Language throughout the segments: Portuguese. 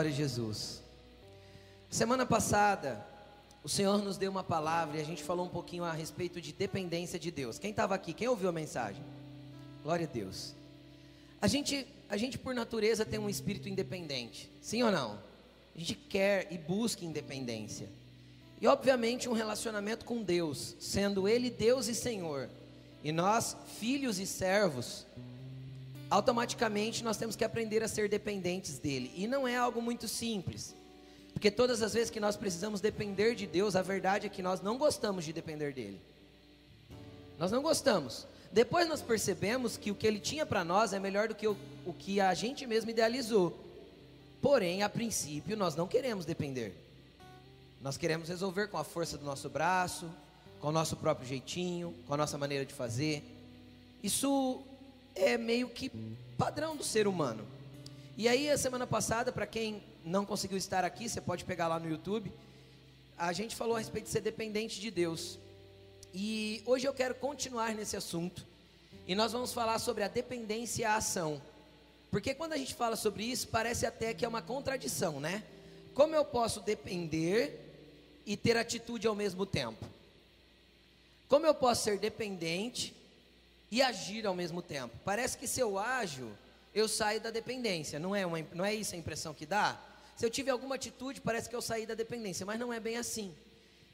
Glória a Jesus. Semana passada, o Senhor nos deu uma palavra e a gente falou um pouquinho a respeito de dependência de Deus. Quem estava aqui? Quem ouviu a mensagem? Glória a Deus. A gente, a gente por natureza tem um espírito independente, sim ou não? A gente quer e busca independência. E obviamente um relacionamento com Deus, sendo Ele Deus e Senhor, e nós filhos e servos, automaticamente nós temos que aprender a ser dependentes dele. E não é algo muito simples. Porque todas as vezes que nós precisamos depender de Deus, a verdade é que nós não gostamos de depender dele. Nós não gostamos. Depois nós percebemos que o que ele tinha para nós é melhor do que o, o que a gente mesmo idealizou. Porém, a princípio, nós não queremos depender. Nós queremos resolver com a força do nosso braço, com o nosso próprio jeitinho, com a nossa maneira de fazer. Isso é meio que padrão do ser humano. E aí, a semana passada, para quem não conseguiu estar aqui, você pode pegar lá no YouTube, a gente falou a respeito de ser dependente de Deus. E hoje eu quero continuar nesse assunto. E nós vamos falar sobre a dependência e a ação. Porque quando a gente fala sobre isso, parece até que é uma contradição, né? Como eu posso depender e ter atitude ao mesmo tempo? Como eu posso ser dependente e agir ao mesmo tempo? Parece que se eu ajo, eu saio da dependência. Não é, uma, não é isso a impressão que dá? Se eu tiver alguma atitude, parece que eu saí da dependência, mas não é bem assim.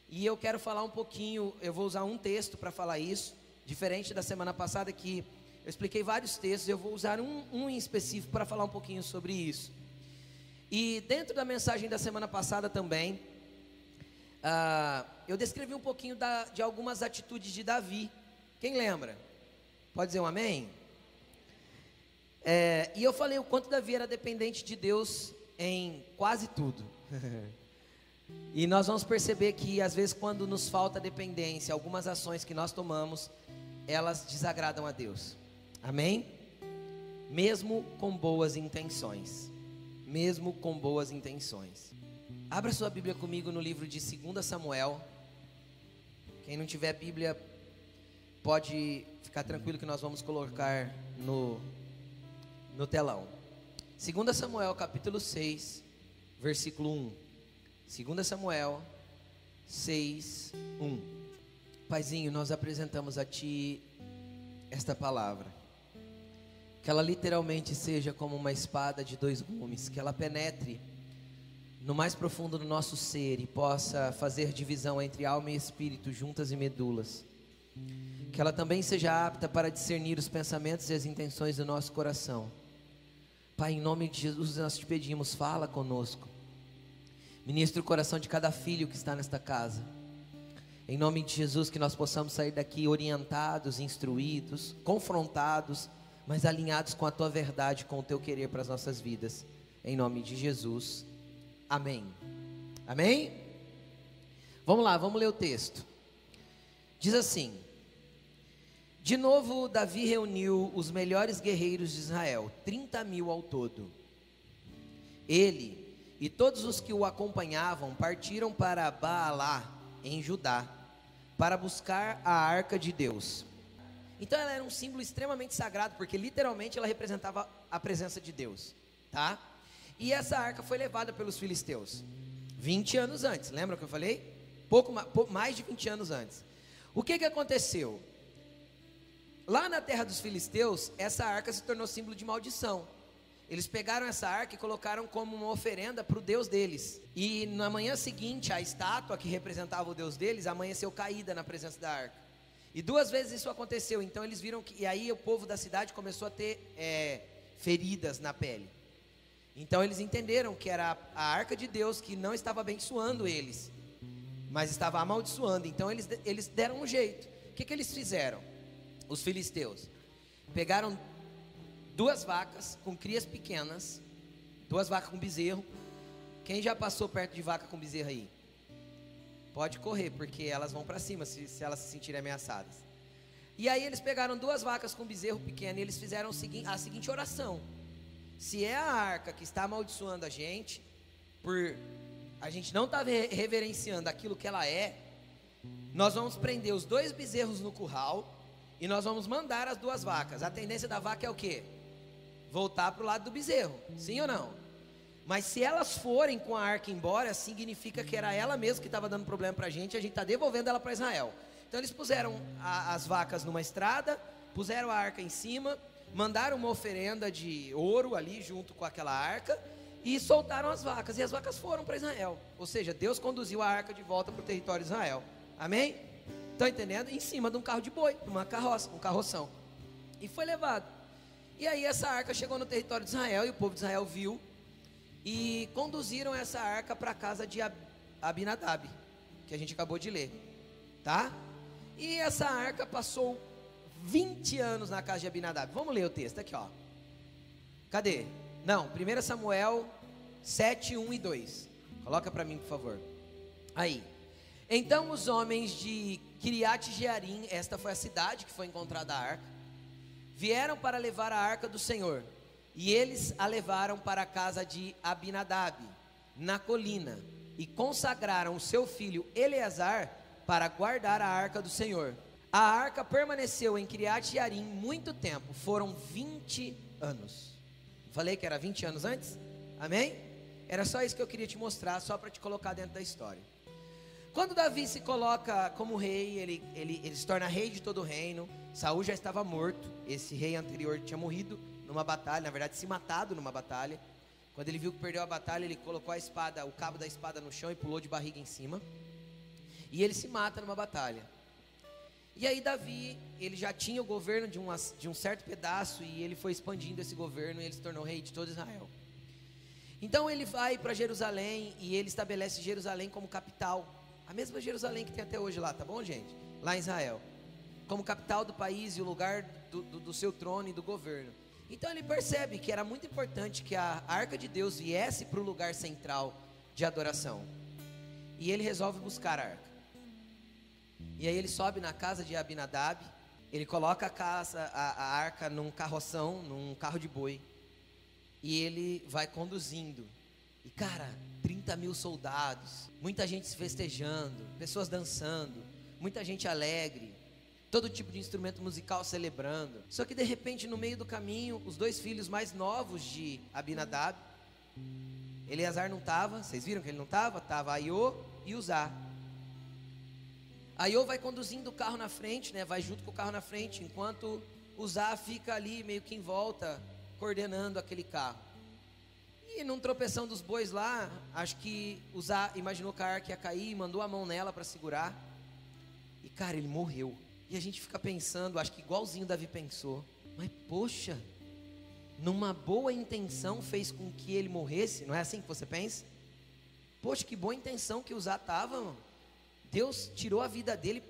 E eu quero falar um pouquinho, eu vou usar um texto para falar isso, diferente da semana passada que eu expliquei vários textos, eu vou usar um, um em específico para falar um pouquinho sobre isso. E dentro da mensagem da semana passada também, uh, eu descrevi um pouquinho da, de algumas atitudes de Davi. Quem lembra? Pode dizer um amém? É, e eu falei o quanto Davi era dependente de Deus em quase tudo. e nós vamos perceber que às vezes quando nos falta dependência, algumas ações que nós tomamos, elas desagradam a Deus. Amém? Mesmo com boas intenções. Mesmo com boas intenções. Abra sua Bíblia comigo no livro de 2 Samuel. Quem não tiver Bíblia, pode ficar tranquilo que nós vamos colocar no no telão. 2 Samuel capítulo 6, versículo 1. 2 Samuel 6, 1. Paizinho, nós apresentamos a Ti esta palavra. Que ela literalmente seja como uma espada de dois gumes, que ela penetre no mais profundo do nosso ser e possa fazer divisão entre alma e espírito, juntas e medulas. Que ela também seja apta para discernir os pensamentos e as intenções do nosso coração Pai, em nome de Jesus, nós te pedimos, fala conosco. Ministra o coração de cada filho que está nesta casa. Em nome de Jesus, que nós possamos sair daqui orientados, instruídos, confrontados, mas alinhados com a tua verdade, com o teu querer para as nossas vidas. Em nome de Jesus. Amém. Amém? Vamos lá, vamos ler o texto. Diz assim: de novo, Davi reuniu os melhores guerreiros de Israel, 30 mil ao todo. Ele e todos os que o acompanhavam partiram para Baalá, em Judá, para buscar a arca de Deus. Então ela era um símbolo extremamente sagrado, porque literalmente ela representava a presença de Deus, tá? E essa arca foi levada pelos filisteus 20 anos antes, lembra que eu falei? Pouco mais de 20 anos antes. O que que aconteceu? Lá na terra dos filisteus, essa arca se tornou símbolo de maldição. Eles pegaram essa arca e colocaram como uma oferenda para o Deus deles. E na manhã seguinte, a estátua que representava o Deus deles amanheceu caída na presença da arca. E duas vezes isso aconteceu. Então eles viram que. E aí o povo da cidade começou a ter é, feridas na pele. Então eles entenderam que era a arca de Deus que não estava abençoando eles, mas estava amaldiçoando. Então eles, eles deram um jeito. O que, que eles fizeram? Os filisteus pegaram duas vacas com crias pequenas, duas vacas com bezerro. Quem já passou perto de vaca com bezerro aí? Pode correr, porque elas vão para cima se, se, elas se sentirem ameaçadas. E aí eles pegaram duas vacas com bezerro pequeno e eles fizeram a seguinte oração: Se é a arca que está amaldiçoando a gente, por a gente não estar tá reverenciando aquilo que ela é, nós vamos prender os dois bezerros no curral e nós vamos mandar as duas vacas. A tendência da vaca é o quê? Voltar para o lado do bezerro, sim ou não? Mas se elas forem com a arca embora, significa que era ela mesma que estava dando problema para a gente, a gente está devolvendo ela para Israel. Então eles puseram a, as vacas numa estrada, puseram a arca em cima, mandaram uma oferenda de ouro ali junto com aquela arca e soltaram as vacas. E as vacas foram para Israel. Ou seja, Deus conduziu a arca de volta para o território de Israel. Amém? Estão entendendo? Em cima de um carro de boi, uma carroça, um carroção. E foi levado. E aí essa arca chegou no território de Israel e o povo de Israel viu e conduziram essa arca para a casa de Abinadab, que a gente acabou de ler, tá? E essa arca passou 20 anos na casa de Abinadab. Vamos ler o texto aqui, ó. Cadê? Não, 1 Samuel 7, 1 e 2. Coloca para mim, por favor. Aí. Então os homens de Kiriat Jearim, esta foi a cidade que foi encontrada a arca, vieram para levar a arca do Senhor. E eles a levaram para a casa de Abinadab, na colina, e consagraram o seu filho Eleazar para guardar a arca do Senhor. A arca permaneceu em Kiriat Yarim muito tempo, foram 20 anos. Falei que era 20 anos antes? Amém? Era só isso que eu queria te mostrar, só para te colocar dentro da história. Quando Davi se coloca como rei, ele, ele, ele se torna rei de todo o reino. Saul já estava morto, esse rei anterior tinha morrido numa batalha, na verdade se matado numa batalha. Quando ele viu que perdeu a batalha, ele colocou a espada, o cabo da espada no chão e pulou de barriga em cima. E ele se mata numa batalha. E aí Davi, ele já tinha o governo de, uma, de um certo pedaço e ele foi expandindo esse governo e ele se tornou rei de todo Israel. Então ele vai para Jerusalém e ele estabelece Jerusalém como capital. A mesma Jerusalém que tem até hoje lá, tá bom, gente? Lá em Israel. Como capital do país e o lugar do, do, do seu trono e do governo. Então ele percebe que era muito importante que a arca de Deus viesse para o lugar central de adoração. E ele resolve buscar a arca. E aí ele sobe na casa de Abinadab, ele coloca a, casa, a, a arca num carroção, num carro de boi, e ele vai conduzindo. E cara, 30 mil soldados, muita gente se festejando, pessoas dançando, muita gente alegre, todo tipo de instrumento musical celebrando. Só que de repente, no meio do caminho, os dois filhos mais novos de Abinadab, Eleazar não estava, vocês viram que ele não estava? Estava Aiô e Uzá. Aiô vai conduzindo o carro na frente, né? Vai junto com o carro na frente, enquanto Uzá fica ali meio que em volta, coordenando aquele carro. E num tropeção dos bois lá, acho que Uzá imaginou que a arca ia cair, mandou a mão nela para segurar. E cara, ele morreu. E a gente fica pensando, acho que igualzinho Davi pensou, mas poxa, numa boa intenção fez com que ele morresse, não é assim que você pensa? Poxa, que boa intenção que Uzá estava, mano. Deus tirou a vida dele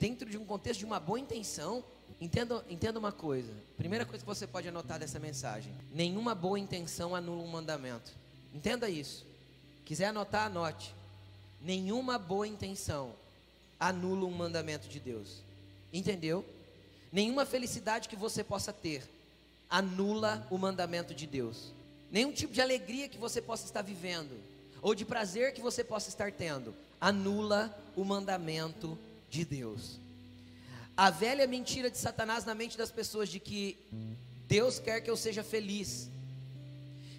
dentro de um contexto de uma boa intenção. Entenda, uma coisa. Primeira coisa que você pode anotar dessa mensagem: nenhuma boa intenção anula um mandamento. Entenda isso. Quiser anotar, anote. Nenhuma boa intenção anula um mandamento de Deus. Entendeu? Nenhuma felicidade que você possa ter anula o mandamento de Deus. Nenhum tipo de alegria que você possa estar vivendo, ou de prazer que você possa estar tendo, anula o mandamento de Deus. A velha mentira de Satanás na mente das pessoas de que Deus quer que eu seja feliz.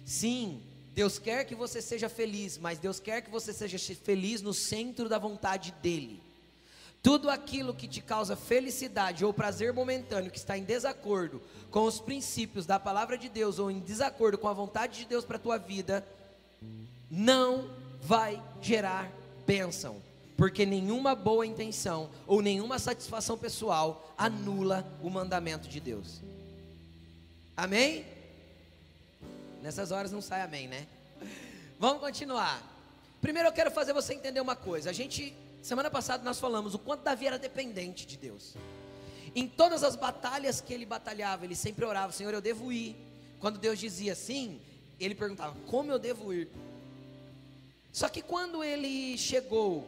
Sim, Deus quer que você seja feliz, mas Deus quer que você seja feliz no centro da vontade dEle. Tudo aquilo que te causa felicidade ou prazer momentâneo, que está em desacordo com os princípios da palavra de Deus ou em desacordo com a vontade de Deus para a tua vida, não vai gerar bênção, porque nenhuma boa intenção ou nenhuma satisfação pessoal anula o mandamento de Deus. Amém? Nessas horas não sai amém, né? Vamos continuar. Primeiro eu quero fazer você entender uma coisa. A gente Semana passada nós falamos o quanto Davi era dependente de Deus. Em todas as batalhas que ele batalhava, ele sempre orava: Senhor, eu devo ir. Quando Deus dizia sim, ele perguntava: Como eu devo ir? Só que quando ele chegou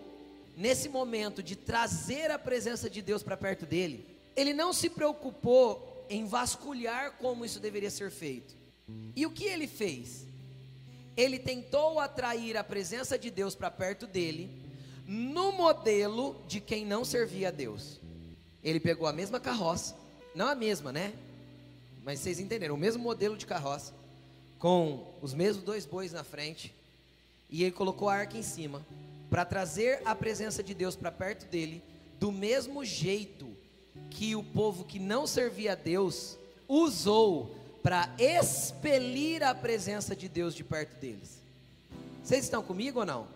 nesse momento de trazer a presença de Deus para perto dele, ele não se preocupou em vasculhar como isso deveria ser feito. E o que ele fez? Ele tentou atrair a presença de Deus para perto dele no modelo de quem não servia a Deus. Ele pegou a mesma carroça, não a mesma, né? Mas vocês entenderam, o mesmo modelo de carroça, com os mesmos dois bois na frente, e ele colocou a arca em cima, para trazer a presença de Deus para perto dele, do mesmo jeito que o povo que não servia a Deus usou para expelir a presença de Deus de perto deles. Vocês estão comigo ou não?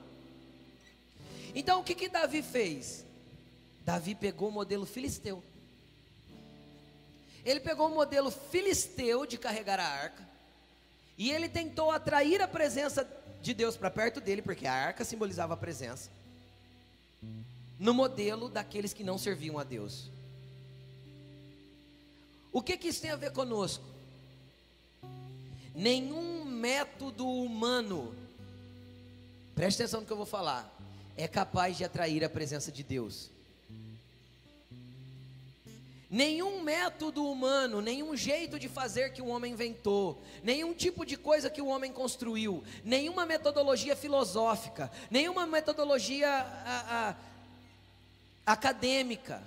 Então o que que Davi fez? Davi pegou o modelo filisteu. Ele pegou o modelo filisteu de carregar a arca e ele tentou atrair a presença de Deus para perto dele, porque a arca simbolizava a presença, no modelo daqueles que não serviam a Deus. O que, que isso tem a ver conosco? Nenhum método humano, preste atenção no que eu vou falar, é capaz de atrair a presença de Deus. Nenhum método humano, nenhum jeito de fazer que o homem inventou, nenhum tipo de coisa que o homem construiu, nenhuma metodologia filosófica, nenhuma metodologia a, a, acadêmica,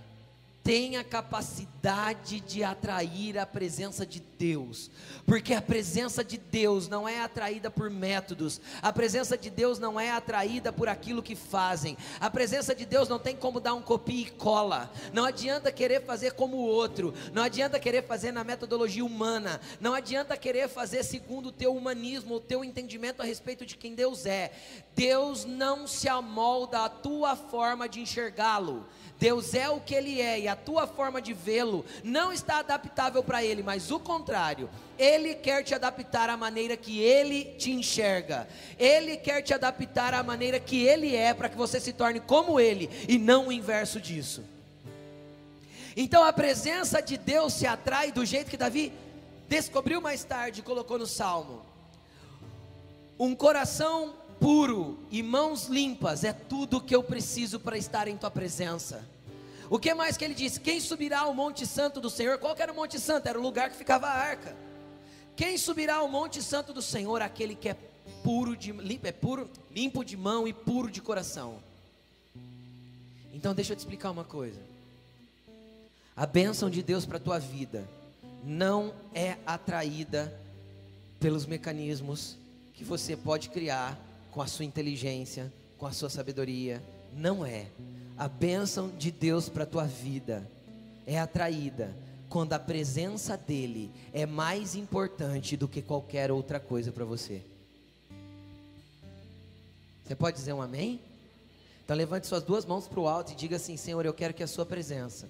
tem a capacidade de atrair a presença de Deus, porque a presença de Deus não é atraída por métodos, a presença de Deus não é atraída por aquilo que fazem, a presença de Deus não tem como dar um copia e cola, não adianta querer fazer como o outro, não adianta querer fazer na metodologia humana, não adianta querer fazer segundo o teu humanismo, o teu entendimento a respeito de quem Deus é, Deus não se amolda à tua forma de enxergá-lo, Deus é o que Ele é e a tua forma de vê-lo não está adaptável para Ele, mas o contrário, Ele quer te adaptar à maneira que Ele te enxerga, Ele quer te adaptar à maneira que Ele é, para que você se torne como Ele e não o inverso disso. Então a presença de Deus se atrai do jeito que Davi descobriu mais tarde e colocou no salmo. Um coração puro e mãos limpas é tudo que eu preciso para estar em tua presença. O que mais que ele disse? Quem subirá ao Monte Santo do Senhor? Qual era o Monte Santo? Era o lugar que ficava a arca. Quem subirá ao Monte Santo do Senhor? Aquele que é puro de limpo, é puro, limpo de mão e puro de coração. Então deixa eu te explicar uma coisa. A bênção de Deus para a tua vida não é atraída pelos mecanismos que você pode criar com a sua inteligência, com a sua sabedoria. Não é. A bênção de Deus para a tua vida é atraída quando a presença dEle é mais importante do que qualquer outra coisa para você. Você pode dizer um amém? Então levante suas duas mãos para o alto e diga assim: Senhor, eu quero que a Sua presença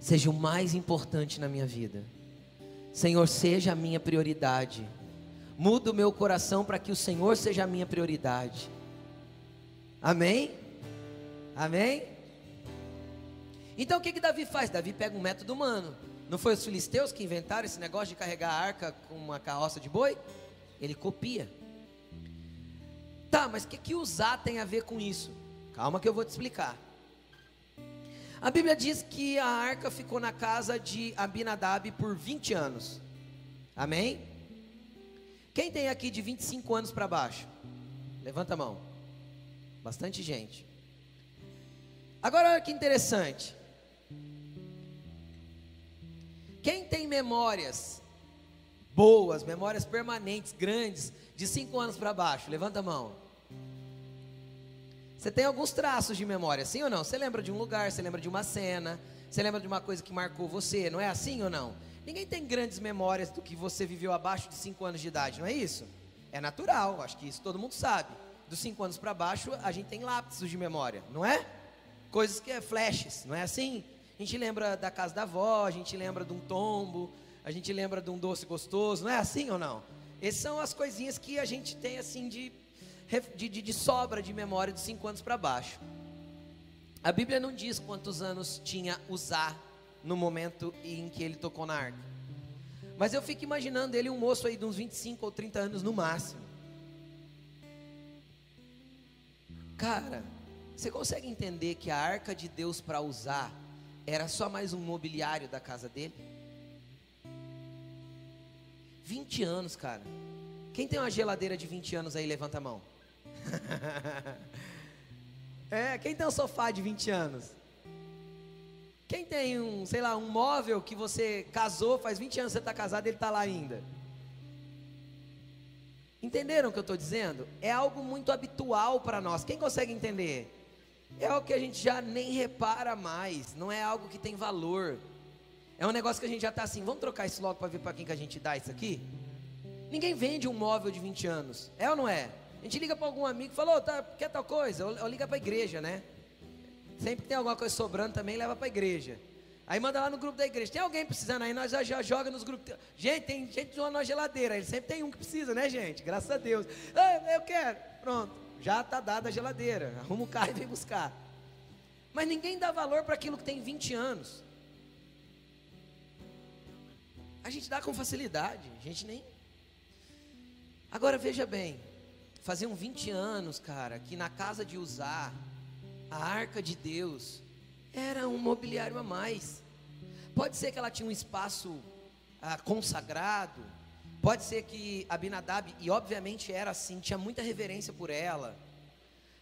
seja o mais importante na minha vida. Senhor, seja a minha prioridade. Muda o meu coração para que o Senhor seja a minha prioridade. Amém? Amém? Então o que, que Davi faz? Davi pega um método humano. Não foi os filisteus que inventaram esse negócio de carregar a arca com uma carroça de boi? Ele copia. Tá, mas o que, que usar tem a ver com isso? Calma que eu vou te explicar. A Bíblia diz que a arca ficou na casa de Abinadab por 20 anos. Amém? Quem tem aqui de 25 anos para baixo? Levanta a mão. Bastante gente. Agora olha que interessante. Quem tem memórias boas, memórias permanentes, grandes, de 5 anos para baixo? Levanta a mão. Você tem alguns traços de memória, sim ou não? Você lembra de um lugar, você lembra de uma cena, você lembra de uma coisa que marcou você, não é assim ou não? Ninguém tem grandes memórias do que você viveu abaixo de 5 anos de idade, não é isso? É natural, acho que isso todo mundo sabe. Dos 5 anos para baixo, a gente tem lapsos de memória, não é? Coisas que é flashes, não é assim? A gente lembra da casa da avó, a gente lembra de um tombo, a gente lembra de um doce gostoso, não é assim ou não? Essas são as coisinhas que a gente tem assim de, de, de, de sobra de memória dos 5 anos para baixo. A Bíblia não diz quantos anos tinha usar no momento em que ele tocou na arca. Mas eu fico imaginando ele um moço aí de uns 25 ou 30 anos no máximo. Cara, você consegue entender que a arca de Deus para usar era só mais um mobiliário da casa dele? 20 anos, cara. Quem tem uma geladeira de 20 anos aí, levanta a mão. é, quem tem um sofá de 20 anos? Quem tem um, sei lá, um móvel que você casou, faz 20 anos que você está casado, ele está lá ainda. Entenderam o que eu estou dizendo? É algo muito habitual para nós. Quem consegue entender? É algo que a gente já nem repara mais, não é algo que tem valor. É um negócio que a gente já está assim, vamos trocar isso logo para ver para quem que a gente dá isso aqui? Ninguém vende um móvel de 20 anos, é ou não é? A gente liga para algum amigo e fala, oh, tá, quer tal coisa? Ou, liga para a igreja, né? Sempre que tem alguma coisa sobrando também, leva para a igreja. Aí manda lá no grupo da igreja. Tem alguém precisando aí, nós já, já joga nos grupos. Gente, tem gente zoando na geladeira. Ele sempre tem um que precisa, né, gente? Graças a Deus. Ah, eu quero. Pronto. Já está dada a geladeira. Arruma o carro e vem buscar. Mas ninguém dá valor para aquilo que tem 20 anos. A gente dá com facilidade. A gente nem. Agora veja bem. Faziam 20 anos, cara, que na casa de usar a arca de Deus era um mobiliário a mais. Pode ser que ela tinha um espaço ah, consagrado, pode ser que Abinadab, e obviamente era assim, tinha muita reverência por ela.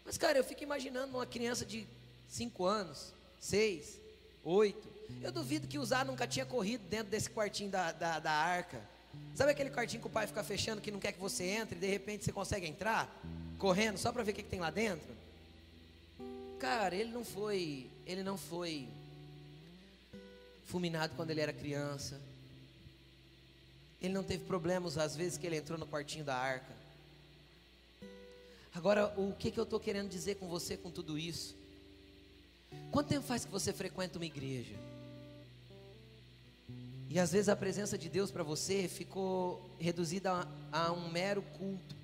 Mas, cara, eu fico imaginando uma criança de 5 anos, 6, 8. Eu duvido que Uzá nunca tinha corrido dentro desse quartinho da, da, da arca. Sabe aquele quartinho que o pai fica fechando que não quer que você entre e de repente você consegue entrar? Correndo só para ver o que, que tem lá dentro? Cara, ele não foi, ele não foi fulminado quando ele era criança. Ele não teve problemas às vezes que ele entrou no quartinho da arca. Agora, o que, que eu estou querendo dizer com você com tudo isso? Quanto tempo faz que você frequenta uma igreja? E às vezes a presença de Deus para você ficou reduzida a, a, um mero culto,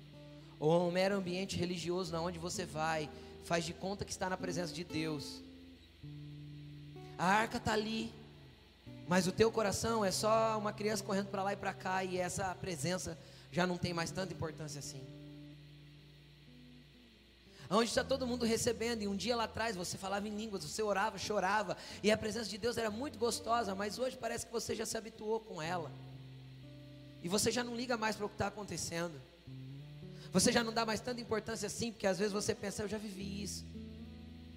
ou a um mero ambiente religioso na onde você vai, faz de conta que está na presença de Deus. A arca está ali, mas o teu coração é só uma criança correndo para lá e para cá, e essa presença já não tem mais tanta importância assim. Onde está todo mundo recebendo, e um dia lá atrás você falava em línguas, você orava, chorava, e a presença de Deus era muito gostosa, mas hoje parece que você já se habituou com ela, e você já não liga mais para o que está acontecendo. Você já não dá mais tanta importância assim, porque às vezes você pensa, eu já vivi isso.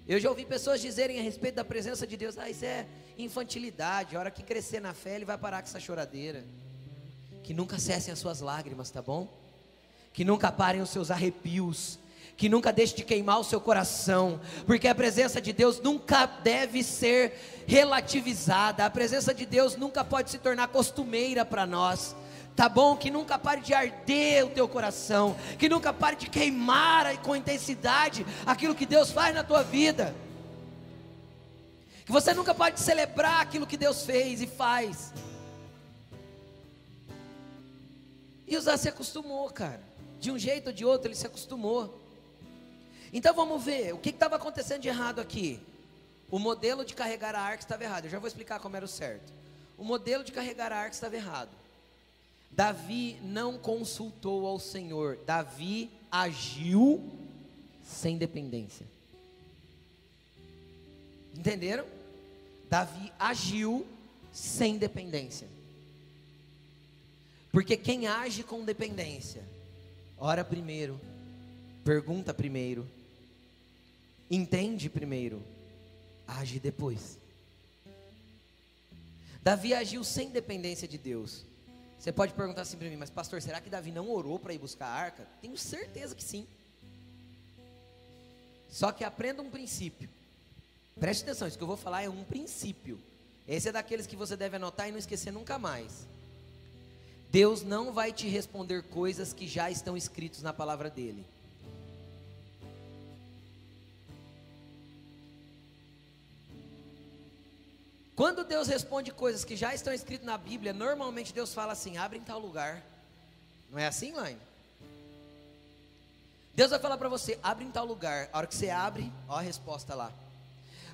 Eu já ouvi pessoas dizerem a respeito da presença de Deus, ah, isso é infantilidade, a hora que crescer na fé, ele vai parar com essa choradeira. Que nunca cessem as suas lágrimas, tá bom? Que nunca parem os seus arrepios, que nunca deixe de queimar o seu coração, porque a presença de Deus nunca deve ser relativizada, a presença de Deus nunca pode se tornar costumeira para nós tá bom? Que nunca pare de arder o teu coração, que nunca pare de queimar com intensidade aquilo que Deus faz na tua vida. Que você nunca pare de celebrar aquilo que Deus fez e faz. E Usar se acostumou, cara. De um jeito ou de outro, ele se acostumou. Então vamos ver, o que estava acontecendo de errado aqui? O modelo de carregar a arca estava errado. Eu já vou explicar como era o certo. O modelo de carregar a arca estava errado. Davi não consultou ao Senhor, Davi agiu sem dependência. Entenderam? Davi agiu sem dependência. Porque quem age com dependência, ora primeiro, pergunta primeiro, entende primeiro, age depois. Davi agiu sem dependência de Deus. Você pode perguntar assim para mim, mas pastor, será que Davi não orou para ir buscar a arca? Tenho certeza que sim. Só que aprenda um princípio. Preste atenção, isso que eu vou falar é um princípio. Esse é daqueles que você deve anotar e não esquecer nunca mais. Deus não vai te responder coisas que já estão escritas na palavra dele. Quando Deus responde coisas que já estão escritas na Bíblia, normalmente Deus fala assim: abre em tal lugar. Não é assim, mãe? Deus vai falar para você: abre em tal lugar. A hora que você abre, ó a resposta lá.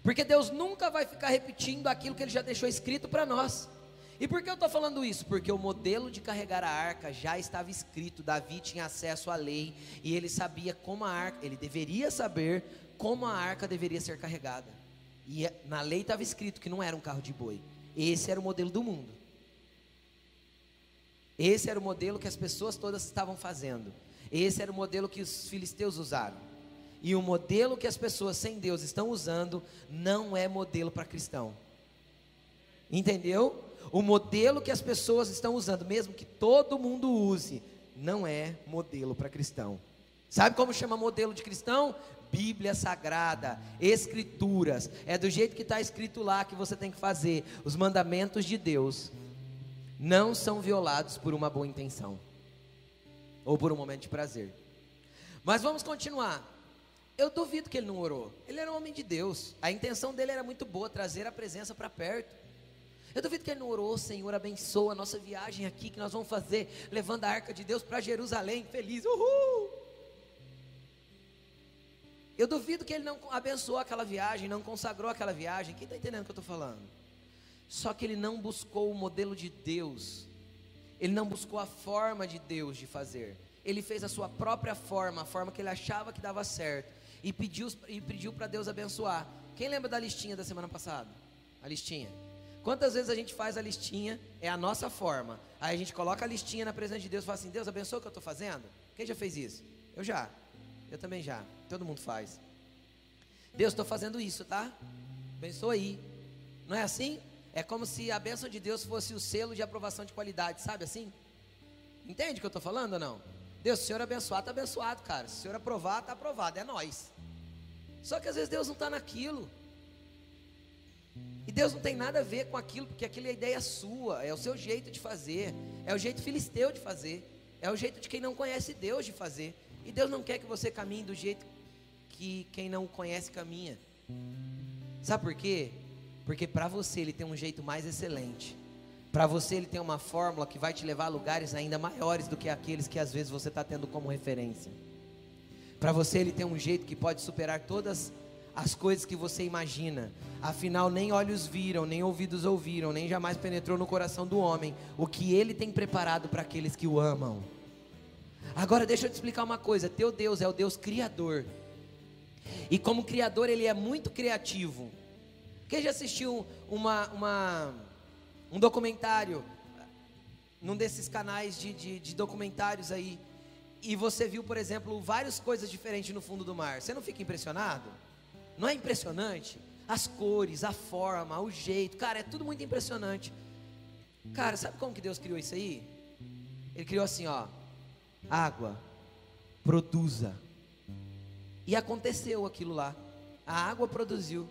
Porque Deus nunca vai ficar repetindo aquilo que Ele já deixou escrito para nós. E por que eu estou falando isso? Porque o modelo de carregar a arca já estava escrito. Davi tinha acesso à lei e ele sabia como a arca, ele deveria saber como a arca deveria ser carregada. E é, na lei estava escrito que não era um carro de boi. Esse era o modelo do mundo. Esse era o modelo que as pessoas todas estavam fazendo. Esse era o modelo que os filisteus usaram. E o modelo que as pessoas sem Deus estão usando não é modelo para cristão. Entendeu? O modelo que as pessoas estão usando, mesmo que todo mundo use, não é modelo para cristão. Sabe como chama modelo de cristão? Bíblia Sagrada, Escrituras. É do jeito que está escrito lá que você tem que fazer. Os mandamentos de Deus não são violados por uma boa intenção ou por um momento de prazer. Mas vamos continuar. Eu duvido que ele não orou. Ele era um homem de Deus. A intenção dele era muito boa, trazer a presença para perto. Eu duvido que ele não orou, Senhor, abençoa a nossa viagem aqui que nós vamos fazer, levando a arca de Deus para Jerusalém, feliz, uhul! Eu duvido que ele não abençoou aquela viagem, não consagrou aquela viagem. Quem está entendendo o que eu estou falando? Só que ele não buscou o modelo de Deus, ele não buscou a forma de Deus de fazer. Ele fez a sua própria forma, a forma que ele achava que dava certo, e pediu, e pediu para Deus abençoar. Quem lembra da listinha da semana passada? A listinha. Quantas vezes a gente faz a listinha, é a nossa forma. Aí a gente coloca a listinha na presença de Deus e fala assim: Deus abençoa o que eu estou fazendo? Quem já fez isso? Eu já. Eu também já. Todo mundo faz. Deus, estou fazendo isso, tá? Abençoa aí. Não é assim? É como se a bênção de Deus fosse o selo de aprovação de qualidade, sabe assim? Entende o que eu estou falando ou não? Deus, se o Senhor abençoar, está abençoado, cara. Se o Senhor aprovar, está aprovado. É nós. Só que às vezes Deus não está naquilo. E Deus não tem nada a ver com aquilo, porque aquilo é ideia sua, é o seu jeito de fazer, é o jeito filisteu de fazer, é o jeito de quem não conhece Deus de fazer. E Deus não quer que você caminhe do jeito que quem não o conhece caminha. Sabe por quê? Porque para você ele tem um jeito mais excelente. Para você ele tem uma fórmula que vai te levar a lugares ainda maiores do que aqueles que às vezes você está tendo como referência. Para você ele tem um jeito que pode superar todas as coisas que você imagina. Afinal, nem olhos viram, nem ouvidos ouviram, nem jamais penetrou no coração do homem o que ele tem preparado para aqueles que o amam. Agora deixa eu te explicar uma coisa: teu Deus é o Deus criador. E como criador, ele é muito criativo. Quem já assistiu uma, uma, um documentário num desses canais de, de, de documentários aí, e você viu, por exemplo, várias coisas diferentes no fundo do mar, você não fica impressionado? Não é impressionante? As cores, a forma, o jeito, cara, é tudo muito impressionante. Cara, sabe como que Deus criou isso aí? Ele criou assim, ó, água, produza. E aconteceu aquilo lá. A água produziu.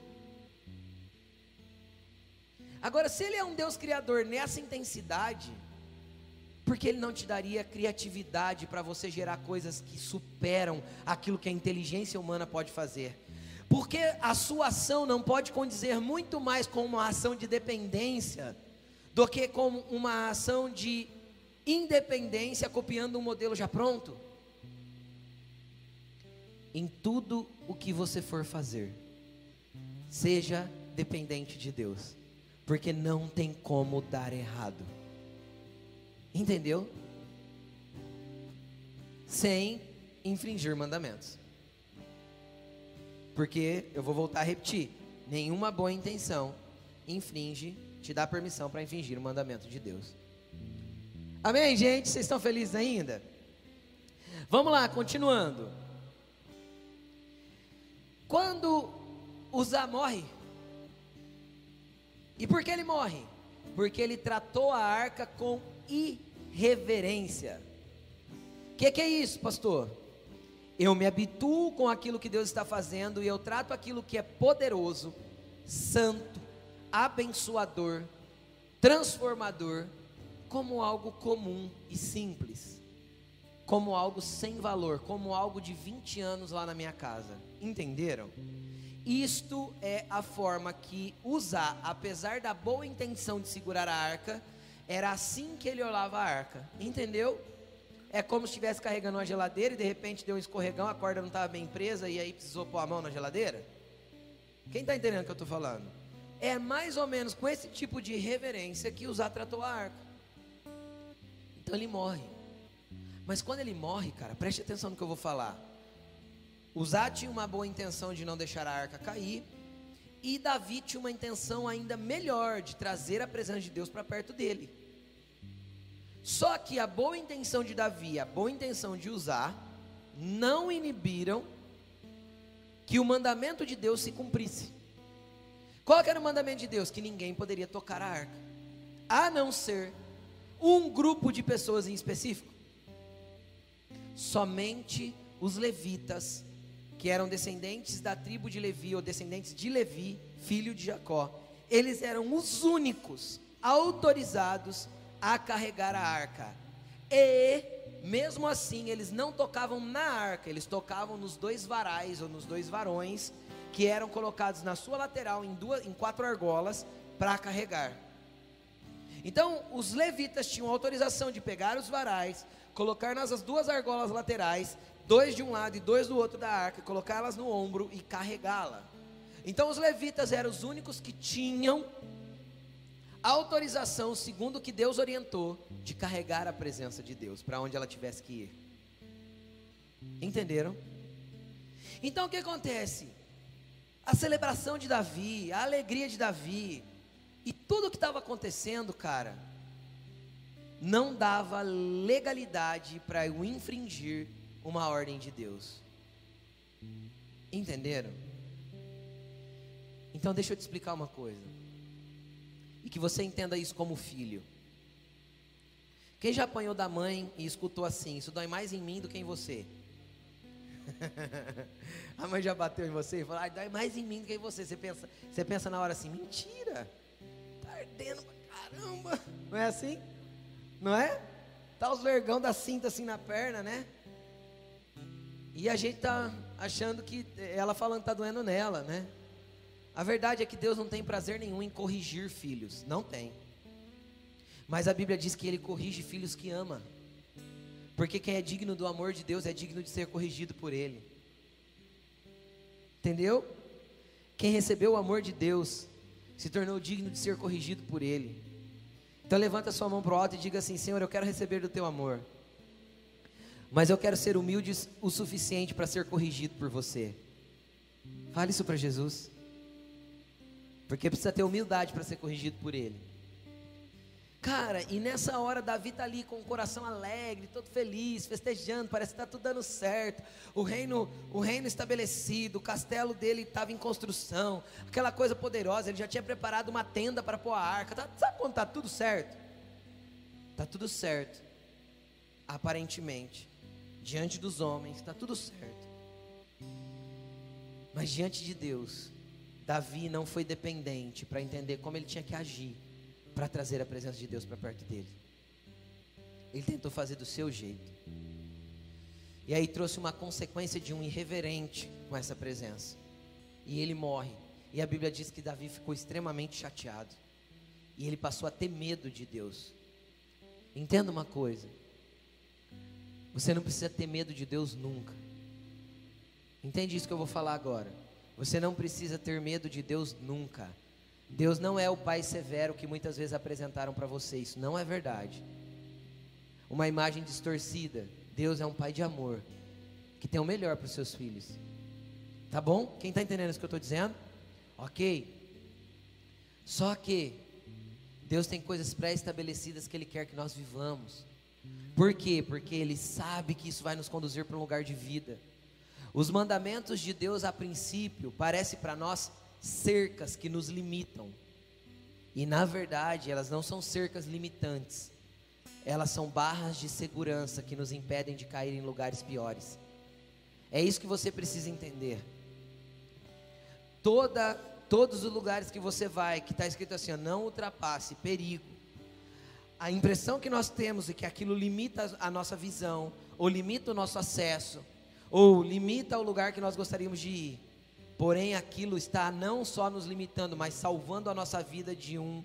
Agora, se ele é um Deus criador nessa intensidade, porque ele não te daria criatividade para você gerar coisas que superam aquilo que a inteligência humana pode fazer? Porque a sua ação não pode condizer muito mais com uma ação de dependência do que com uma ação de independência copiando um modelo já pronto? Em tudo o que você for fazer, seja dependente de Deus, porque não tem como dar errado. Entendeu? Sem infringir mandamentos. Porque eu vou voltar a repetir: nenhuma boa intenção infringe, te dá permissão para infringir o mandamento de Deus. Amém, gente? Vocês estão felizes ainda? Vamos lá, continuando. Quando Uzá morre, e por que ele morre? Porque ele tratou a arca com irreverência. O que, que é isso, pastor? Eu me habituo com aquilo que Deus está fazendo e eu trato aquilo que é poderoso, santo, abençoador, transformador como algo comum e simples, como algo sem valor, como algo de 20 anos lá na minha casa. Entenderam? Isto é a forma que usar, apesar da boa intenção de segurar a arca, era assim que ele olhava a arca. Entendeu? É como se estivesse carregando uma geladeira e de repente deu um escorregão, a corda não estava bem presa e aí precisou pôr a mão na geladeira. Quem está entendendo o que eu estou falando? É mais ou menos com esse tipo de reverência que Usar tratou a arca. Então ele morre. Mas quando ele morre, cara, preste atenção no que eu vou falar. Uzá tinha uma boa intenção de não deixar a arca cair. E Davi tinha uma intenção ainda melhor de trazer a presença de Deus para perto dele. Só que a boa intenção de Davi, a boa intenção de Uzá, não inibiram que o mandamento de Deus se cumprisse. Qual era o mandamento de Deus? Que ninguém poderia tocar a arca, a não ser um grupo de pessoas em específico. somente os levitas, que eram descendentes da tribo de Levi, ou descendentes de Levi, filho de Jacó, eles eram os únicos autorizados a carregar a arca. E, mesmo assim, eles não tocavam na arca, eles tocavam nos dois varais, ou nos dois varões, que eram colocados na sua lateral, em, duas, em quatro argolas, para carregar. Então, os levitas tinham autorização de pegar os varais, colocar nas duas argolas laterais, dois de um lado e dois do outro da arca, colocá-las no ombro e carregá-la. Então, os levitas eram os únicos que tinham autorização, segundo o que Deus orientou, de carregar a presença de Deus para onde ela tivesse que ir. Entenderam? Então o que acontece? A celebração de Davi, a alegria de Davi, e tudo o que estava acontecendo, cara, não dava legalidade para eu infringir uma ordem de Deus. Entenderam? Então deixa eu te explicar uma coisa. E que você entenda isso como filho. Quem já apanhou da mãe e escutou assim, isso dói mais em mim do que em você? a mãe já bateu em você e falou, ah, dói mais em mim do que em você. Você pensa, você pensa na hora assim, mentira ardendo pra caramba. Não é assim? Não é? Tá os vergão da cinta assim na perna, né? E a gente tá achando que ela falando tá doendo nela, né? A verdade é que Deus não tem prazer nenhum em corrigir filhos, não tem. Mas a Bíblia diz que ele corrige filhos que ama. Porque quem é digno do amor de Deus é digno de ser corrigido por ele. Entendeu? Quem recebeu o amor de Deus se tornou digno de ser corrigido por Ele. Então levanta sua mão para o alto e diga assim: Senhor, eu quero receber do Teu amor, mas eu quero ser humilde o suficiente para ser corrigido por Você. Fale isso para Jesus, porque precisa ter humildade para ser corrigido por Ele. Cara, e nessa hora Davi está ali com o coração alegre, todo feliz, festejando, parece que está tudo dando certo. O reino, o reino estabelecido, o castelo dele estava em construção, aquela coisa poderosa, ele já tinha preparado uma tenda para pôr a arca. Tá, sabe quando está tudo certo? Está tudo certo, aparentemente, diante dos homens, está tudo certo. Mas diante de Deus, Davi não foi dependente para entender como ele tinha que agir para trazer a presença de Deus para perto dele. Ele tentou fazer do seu jeito. E aí trouxe uma consequência de um irreverente com essa presença. E ele morre. E a Bíblia diz que Davi ficou extremamente chateado. E ele passou a ter medo de Deus. Entenda uma coisa. Você não precisa ter medo de Deus nunca. Entende isso que eu vou falar agora? Você não precisa ter medo de Deus nunca. Deus não é o pai severo que muitas vezes apresentaram para você, isso não é verdade. Uma imagem distorcida. Deus é um pai de amor, que tem o melhor para os seus filhos. Tá bom? Quem está entendendo isso que eu estou dizendo? Ok. Só que Deus tem coisas pré-estabelecidas que Ele quer que nós vivamos. Por quê? Porque Ele sabe que isso vai nos conduzir para um lugar de vida. Os mandamentos de Deus, a princípio, parece para nós cercas que nos limitam. E na verdade, elas não são cercas limitantes. Elas são barras de segurança que nos impedem de cair em lugares piores. É isso que você precisa entender. Toda, todos os lugares que você vai, que está escrito assim, não ultrapasse, perigo. A impressão que nós temos é que aquilo limita a nossa visão, ou limita o nosso acesso, ou limita o lugar que nós gostaríamos de ir. Porém, aquilo está não só nos limitando, mas salvando a nossa vida de um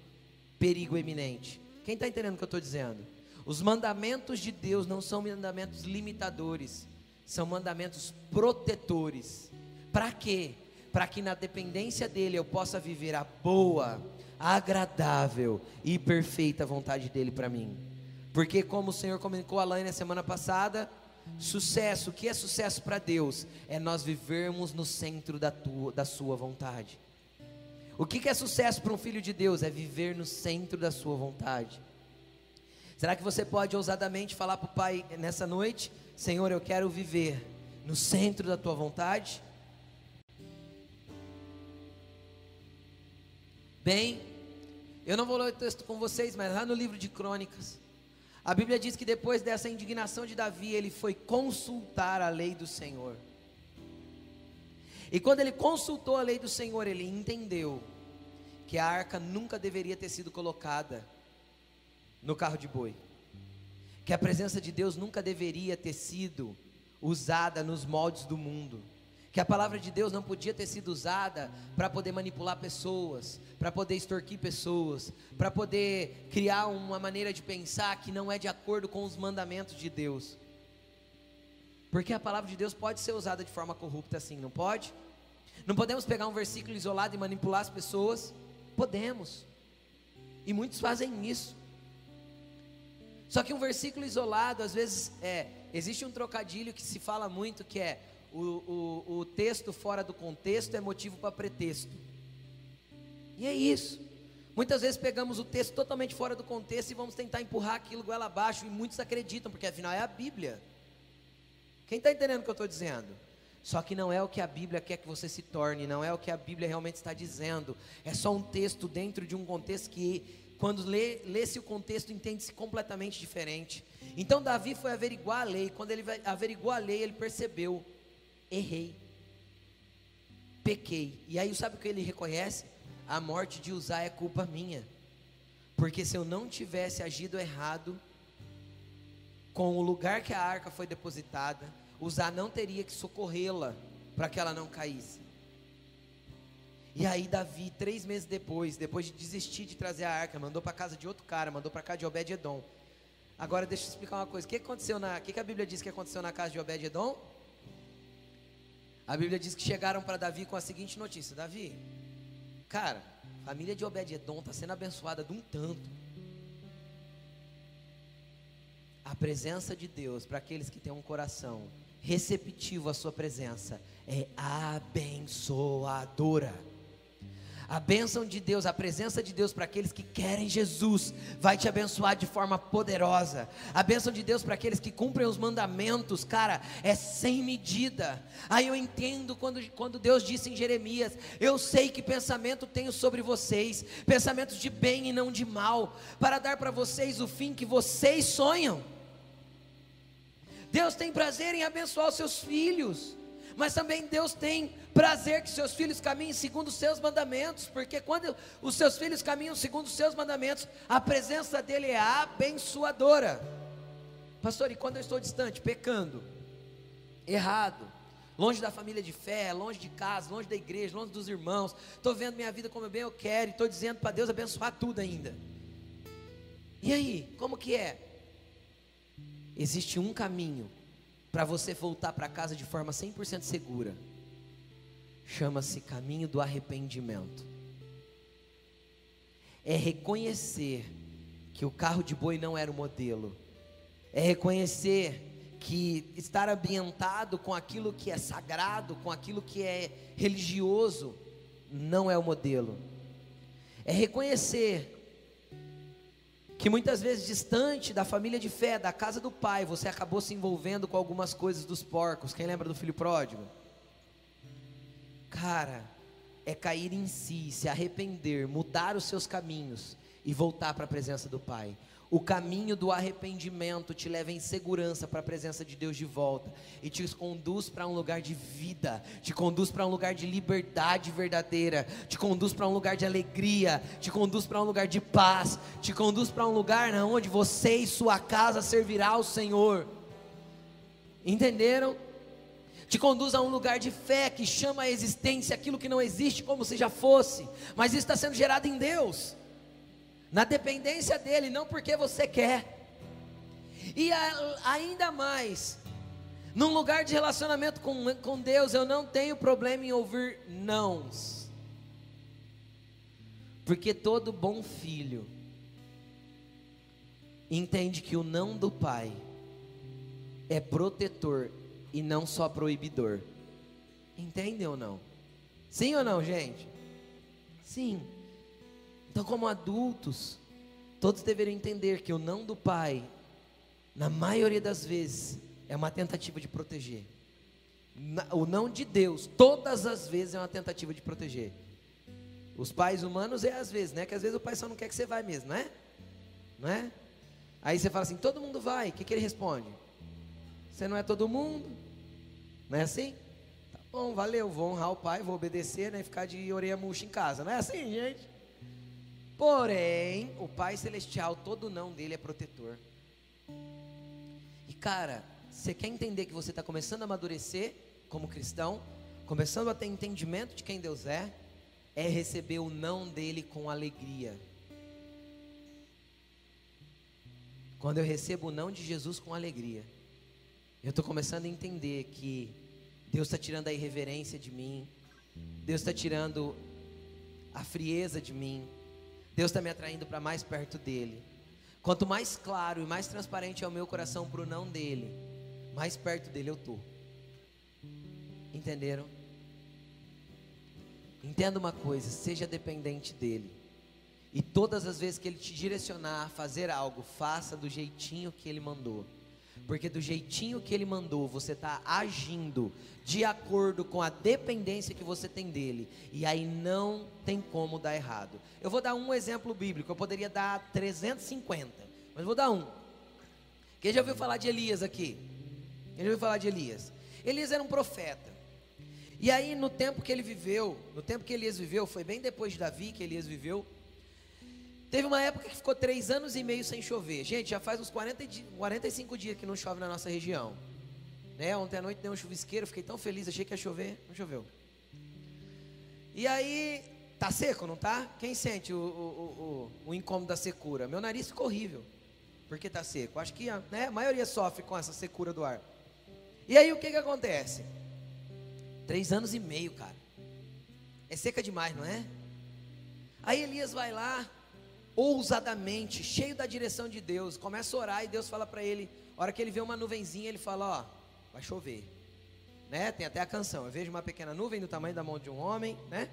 perigo eminente. Quem está entendendo o que eu estou dizendo? Os mandamentos de Deus não são mandamentos limitadores, são mandamentos protetores. Para quê? Para que na dependência dele eu possa viver a boa, agradável e perfeita vontade dele para mim. Porque, como o Senhor comunicou a Laine na semana passada, Sucesso, o que é sucesso para Deus? É nós vivermos no centro da, tua, da sua vontade. O que, que é sucesso para um filho de Deus? É viver no centro da sua vontade. Será que você pode ousadamente falar para o Pai nessa noite: Senhor, eu quero viver no centro da tua vontade? Bem, eu não vou ler o texto com vocês, mas lá no livro de Crônicas, A Bíblia diz que depois dessa indignação de Davi, ele foi consultar a lei do Senhor. E quando ele consultou a lei do Senhor, ele entendeu que a arca nunca deveria ter sido colocada no carro de boi. Que a presença de Deus nunca deveria ter sido usada nos moldes do mundo que a palavra de Deus não podia ter sido usada para poder manipular pessoas, para poder extorquir pessoas, para poder criar uma maneira de pensar que não é de acordo com os mandamentos de Deus. Porque a palavra de Deus pode ser usada de forma corrupta assim, não pode? Não podemos pegar um versículo isolado e manipular as pessoas? Podemos. E muitos fazem isso. Só que um versículo isolado, às vezes, é, existe um trocadilho que se fala muito que é o, o, o texto fora do contexto é motivo para pretexto. E é isso. Muitas vezes pegamos o texto totalmente fora do contexto e vamos tentar empurrar aquilo goela abaixo, e muitos acreditam, porque afinal é a Bíblia. Quem está entendendo o que eu estou dizendo? Só que não é o que a Bíblia quer que você se torne, não é o que a Bíblia realmente está dizendo. É só um texto dentro de um contexto que, quando lê, lê-se o contexto, entende-se completamente diferente. Então Davi foi averiguar a lei. Quando ele averiguou a lei, ele percebeu errei, pequei. E aí, sabe o que ele reconhece? A morte de Uzá é culpa minha. Porque se eu não tivesse agido errado com o lugar que a arca foi depositada, Uzá não teria que socorrê-la para que ela não caísse. E aí Davi, três meses depois, depois de desistir de trazer a arca, mandou para casa de outro cara, mandou para casa de Obed-edom. Agora deixa eu explicar uma coisa. O que aconteceu na, o que, que a Bíblia diz que aconteceu na casa de Obed-edom? A Bíblia diz que chegaram para Davi com a seguinte notícia: Davi, cara, a família de Obed-Edom está sendo abençoada de um tanto. A presença de Deus para aqueles que têm um coração receptivo à Sua presença é abençoadora. A bênção de Deus, a presença de Deus para aqueles que querem Jesus, vai te abençoar de forma poderosa. A bênção de Deus para aqueles que cumprem os mandamentos, cara, é sem medida. Aí eu entendo quando, quando Deus disse em Jeremias: Eu sei que pensamento tenho sobre vocês, pensamentos de bem e não de mal, para dar para vocês o fim que vocês sonham. Deus tem prazer em abençoar os seus filhos mas também Deus tem prazer que seus filhos caminhem segundo os seus mandamentos, porque quando os seus filhos caminham segundo os seus mandamentos, a presença dele é abençoadora. Pastor, e quando eu estou distante, pecando, errado, longe da família de fé, longe de casa, longe da igreja, longe dos irmãos, estou vendo minha vida como bem eu quero, e estou dizendo para Deus abençoar tudo ainda. E aí, como que é? Existe um caminho para você voltar para casa de forma 100% segura. Chama-se caminho do arrependimento. É reconhecer que o carro de boi não era o modelo. É reconhecer que estar ambientado com aquilo que é sagrado, com aquilo que é religioso, não é o modelo. É reconhecer que muitas vezes distante da família de fé, da casa do pai, você acabou se envolvendo com algumas coisas dos porcos. Quem lembra do filho pródigo? Cara, é cair em si, se arrepender, mudar os seus caminhos e voltar para a presença do Pai. O caminho do arrependimento te leva em segurança para a presença de Deus de volta e te conduz para um lugar de vida, te conduz para um lugar de liberdade verdadeira, te conduz para um lugar de alegria, te conduz para um lugar de paz, te conduz para um lugar onde você e sua casa servirá ao Senhor. Entenderam? Te conduz a um lugar de fé que chama a existência aquilo que não existe como se já fosse, mas isso está sendo gerado em Deus na dependência dEle, não porque você quer. E a, ainda mais, num lugar de relacionamento com, com Deus, eu não tenho problema em ouvir nãos, porque todo bom filho entende que o não do pai é protetor e não só proibidor. Entendem ou não? Sim ou não, gente? Sim. Então, como adultos, todos deveriam entender que o não do pai, na maioria das vezes, é uma tentativa de proteger. O não de Deus, todas as vezes, é uma tentativa de proteger. Os pais humanos é às vezes, né? Que às vezes o pai só não quer que você vá mesmo, não é? Não é? Aí você fala assim: todo mundo vai. O que, que ele responde? Você não é todo mundo? Não é assim? Tá bom, valeu, vou honrar o pai, vou obedecer, né? Ficar de orelha murcha em casa. Não é assim, gente? Porém, o Pai Celestial, todo não dele é protetor. E cara, você quer entender que você está começando a amadurecer como cristão, começando a ter entendimento de quem Deus é, é receber o não dele com alegria. Quando eu recebo o não de Jesus com alegria, eu estou começando a entender que Deus está tirando a irreverência de mim, Deus está tirando a frieza de mim, Deus está me atraindo para mais perto dele. Quanto mais claro e mais transparente é o meu coração para o não dele, mais perto dele eu estou. Entenderam? Entenda uma coisa: seja dependente dele. E todas as vezes que ele te direcionar a fazer algo, faça do jeitinho que ele mandou. Porque do jeitinho que ele mandou, você está agindo de acordo com a dependência que você tem dele. E aí não tem como dar errado. Eu vou dar um exemplo bíblico, eu poderia dar 350, mas vou dar um. Quem já ouviu falar de Elias aqui? Quem já ouviu falar de Elias? Elias era um profeta. E aí, no tempo que ele viveu, no tempo que Elias viveu, foi bem depois de Davi que Elias viveu. Teve uma época que ficou três anos e meio sem chover. Gente, já faz uns 40, 45 dias que não chove na nossa região. Né? Ontem à noite deu um chuvisqueiro, fiquei tão feliz, achei que ia chover, não choveu. E aí, tá seco, não tá? Quem sente o, o, o, o incômodo da secura? Meu nariz ficou horrível, porque tá seco. Acho que né, a maioria sofre com essa secura do ar. E aí o que que acontece? Três anos e meio, cara. É seca demais, não é? Aí Elias vai lá, ousadamente, cheio da direção de Deus, começa a orar e Deus fala para ele, a hora que ele vê uma nuvenzinha, ele fala, ó, vai chover. Né? Tem até a canção, eu vejo uma pequena nuvem do tamanho da mão de um homem, né?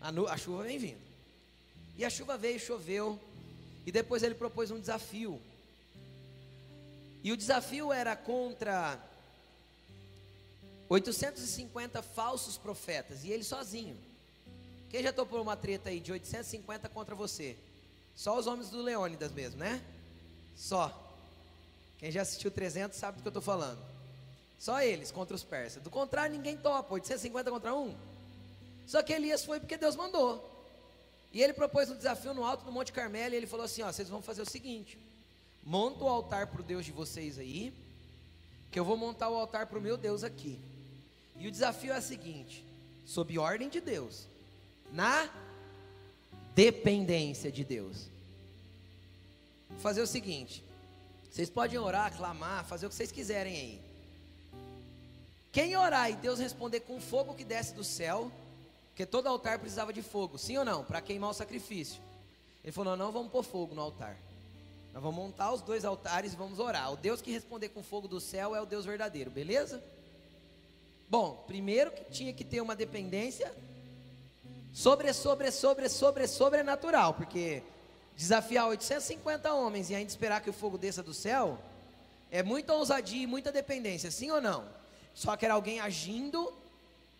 A, nu, a chuva vem vindo. E a chuva veio, choveu, e depois ele propôs um desafio. E o desafio era contra 850 falsos profetas, e ele sozinho. Quem já topou uma treta aí de 850 contra você? Só os homens do Leônidas mesmo, né? Só. Quem já assistiu 300 sabe do que eu estou falando. Só eles contra os persas. Do contrário, ninguém topa. 850 contra um. Só que Elias foi porque Deus mandou. E ele propôs um desafio no alto do Monte Carmelo. E ele falou assim: Ó, vocês vão fazer o seguinte: monta o altar para o Deus de vocês aí. Que eu vou montar o altar para o meu Deus aqui. E o desafio é o seguinte: sob ordem de Deus, na dependência de Deus. Vou fazer o seguinte: vocês podem orar, clamar, fazer o que vocês quiserem aí. Quem orar e Deus responder com fogo que desce do céu, porque todo altar precisava de fogo, sim ou não? Para queimar o sacrifício. Ele falou: não, não vamos pôr fogo no altar. Nós vamos montar os dois altares e vamos orar. O Deus que responder com fogo do céu é o Deus verdadeiro, beleza? Bom, primeiro que tinha que ter uma dependência sobre, sobre, sobre, sobre, sobrenatural, porque desafiar 850 homens e ainda esperar que o fogo desça do céu é muita ousadia e muita dependência, sim ou não? Só que era alguém agindo,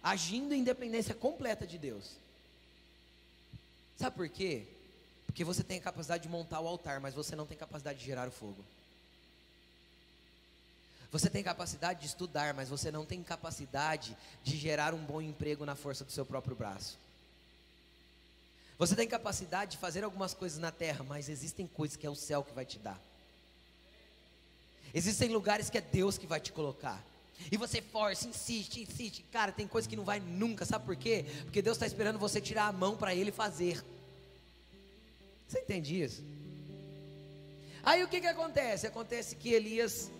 agindo em dependência completa de Deus. Sabe por quê? Porque você tem a capacidade de montar o altar, mas você não tem capacidade de gerar o fogo. Você tem capacidade de estudar, mas você não tem capacidade de gerar um bom emprego na força do seu próprio braço. Você tem capacidade de fazer algumas coisas na terra, mas existem coisas que é o céu que vai te dar. Existem lugares que é Deus que vai te colocar. E você força, insiste, insiste. Cara, tem coisa que não vai nunca. Sabe por quê? Porque Deus está esperando você tirar a mão para Ele fazer. Você entende isso? Aí o que, que acontece? Acontece que Elias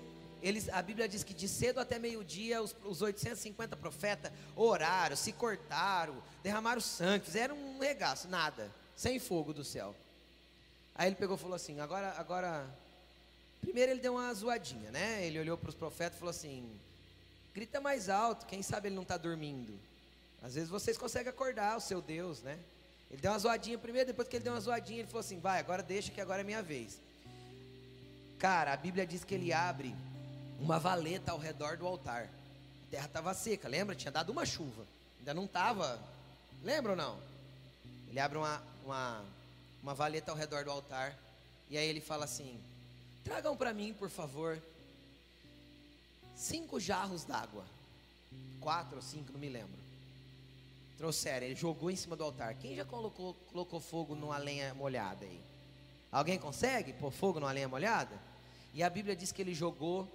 eles, a Bíblia diz que de cedo até meio-dia os, os 850 profetas oraram, se cortaram, derramaram sangue, fizeram um regaço, nada, sem fogo do céu. Aí ele pegou e falou assim: agora, agora. Primeiro ele deu uma zoadinha, né? Ele olhou para os profetas e falou assim: grita mais alto, quem sabe ele não está dormindo. Às vezes vocês conseguem acordar o seu Deus, né? Ele deu uma zoadinha primeiro, depois que ele deu uma zoadinha, ele falou assim: vai, agora deixa que agora é minha vez. Cara, a Bíblia diz que ele abre uma valeta ao redor do altar. A terra estava seca, lembra? Tinha dado uma chuva. Ainda não estava. Lembra ou não? Ele abre uma, uma, uma valeta ao redor do altar. E aí ele fala assim: Tragam para mim, por favor, cinco jarros d'água. Quatro ou cinco, não me lembro. Trouxeram, ele jogou em cima do altar. Quem já colocou, colocou fogo numa lenha molhada aí? Alguém consegue pôr fogo numa lenha molhada? E a Bíblia diz que ele jogou.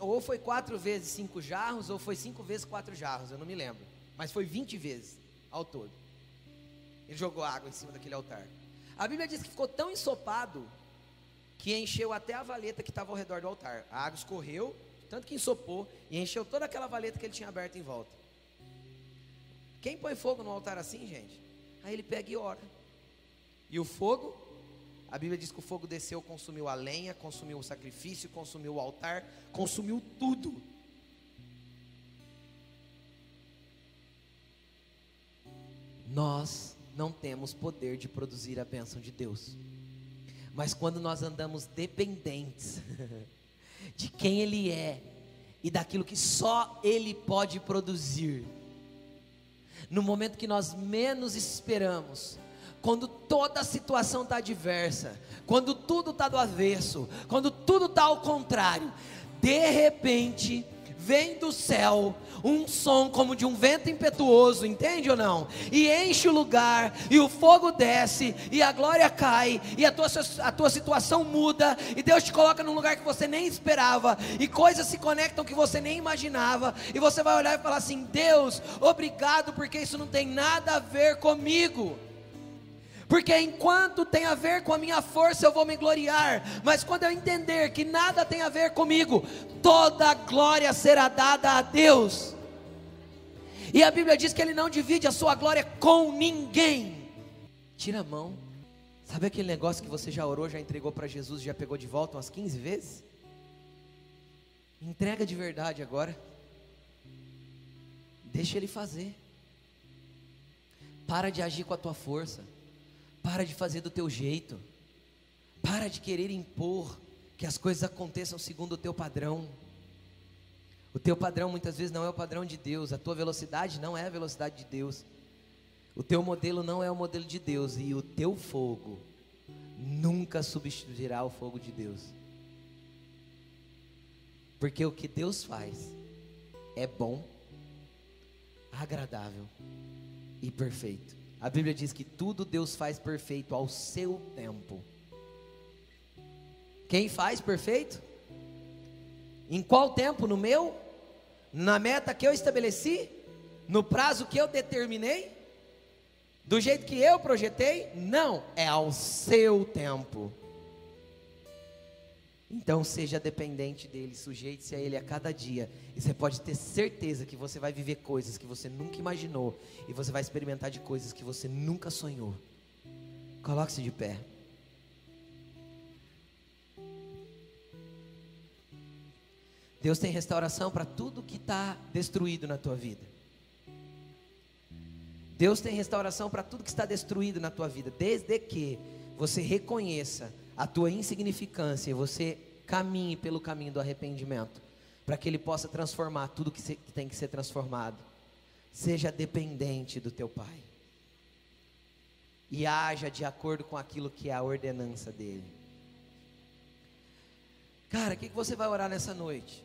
Ou foi quatro vezes cinco jarros, ou foi cinco vezes quatro jarros, eu não me lembro. Mas foi vinte vezes ao todo. Ele jogou água em cima daquele altar. A Bíblia diz que ficou tão ensopado que encheu até a valeta que estava ao redor do altar. A água escorreu, tanto que ensopou e encheu toda aquela valeta que ele tinha aberto em volta. Quem põe fogo no altar assim, gente? Aí ele pega e ora. E o fogo, a Bíblia diz que o fogo desceu, consumiu a lenha, consumiu o sacrifício, consumiu o altar, consumiu tudo. Nós não temos poder de produzir a bênção de Deus. Mas quando nós andamos dependentes de quem Ele é e daquilo que só Ele pode produzir, no momento que nós menos esperamos, quando toda a situação está adversa, quando tudo está do avesso, quando tudo está ao contrário, de repente vem do céu um som como de um vento impetuoso, entende ou não? E enche o lugar, e o fogo desce, e a glória cai, e a tua, a tua situação muda, e Deus te coloca num lugar que você nem esperava, e coisas se conectam que você nem imaginava, e você vai olhar e falar assim: Deus, obrigado, porque isso não tem nada a ver comigo. Porque enquanto tem a ver com a minha força, eu vou me gloriar. Mas quando eu entender que nada tem a ver comigo, toda a glória será dada a Deus. E a Bíblia diz que Ele não divide a sua glória com ninguém. Tira a mão. Sabe aquele negócio que você já orou, já entregou para Jesus, já pegou de volta umas 15 vezes? Entrega de verdade agora. Deixa Ele fazer. Para de agir com a tua força. Para de fazer do teu jeito. Para de querer impor que as coisas aconteçam segundo o teu padrão. O teu padrão muitas vezes não é o padrão de Deus, a tua velocidade não é a velocidade de Deus. O teu modelo não é o modelo de Deus e o teu fogo nunca substituirá o fogo de Deus. Porque o que Deus faz é bom, agradável e perfeito. A Bíblia diz que tudo Deus faz perfeito ao seu tempo. Quem faz perfeito? Em qual tempo? No meu? Na meta que eu estabeleci? No prazo que eu determinei? Do jeito que eu projetei? Não, é ao seu tempo. Então seja dependente dele, sujeite-se a ele a cada dia. E você pode ter certeza que você vai viver coisas que você nunca imaginou. E você vai experimentar de coisas que você nunca sonhou. Coloque-se de pé. Deus tem restauração para tudo que está destruído na tua vida. Deus tem restauração para tudo que está destruído na tua vida, desde que você reconheça a tua insignificância e você caminhe pelo caminho do arrependimento, para que Ele possa transformar tudo que, que tem que ser transformado. Seja dependente do teu Pai e haja de acordo com aquilo que é a ordenança dele. Cara, o que, que você vai orar nessa noite?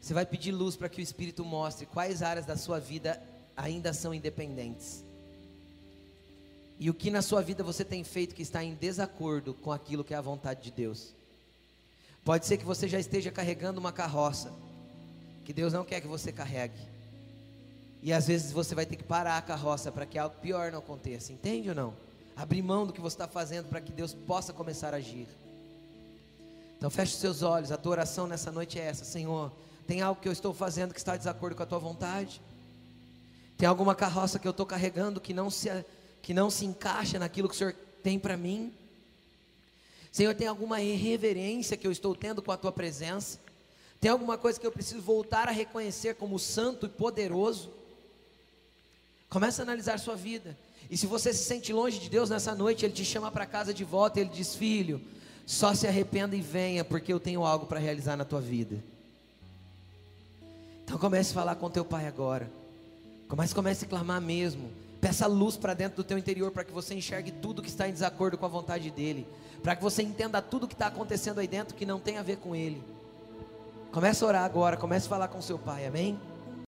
Você vai pedir luz para que o Espírito mostre quais áreas da sua vida ainda são independentes. E o que na sua vida você tem feito que está em desacordo com aquilo que é a vontade de Deus? Pode ser que você já esteja carregando uma carroça que Deus não quer que você carregue. E às vezes você vai ter que parar a carroça para que algo pior não aconteça, entende ou não? Abrir mão do que você está fazendo para que Deus possa começar a agir. Então feche os seus olhos, a tua oração nessa noite é essa, Senhor. Tem algo que eu estou fazendo que está em desacordo com a tua vontade? Tem alguma carroça que eu estou carregando que não se que não se encaixa naquilo que o Senhor tem para mim? Senhor, tem alguma irreverência que eu estou tendo com a tua presença? Tem alguma coisa que eu preciso voltar a reconhecer como santo e poderoso? Comece a analisar sua vida. E se você se sente longe de Deus nessa noite, Ele te chama para casa de volta e Ele diz: Filho, só se arrependa e venha, porque eu tenho algo para realizar na tua vida. Então comece a falar com teu pai agora. Comece, comece a clamar mesmo Peça luz para dentro do teu interior para que você enxergue tudo que está em desacordo com a vontade dele, para que você entenda tudo que está acontecendo aí dentro que não tem a ver com ele. Comece a orar agora, comece a falar com seu pai, amém?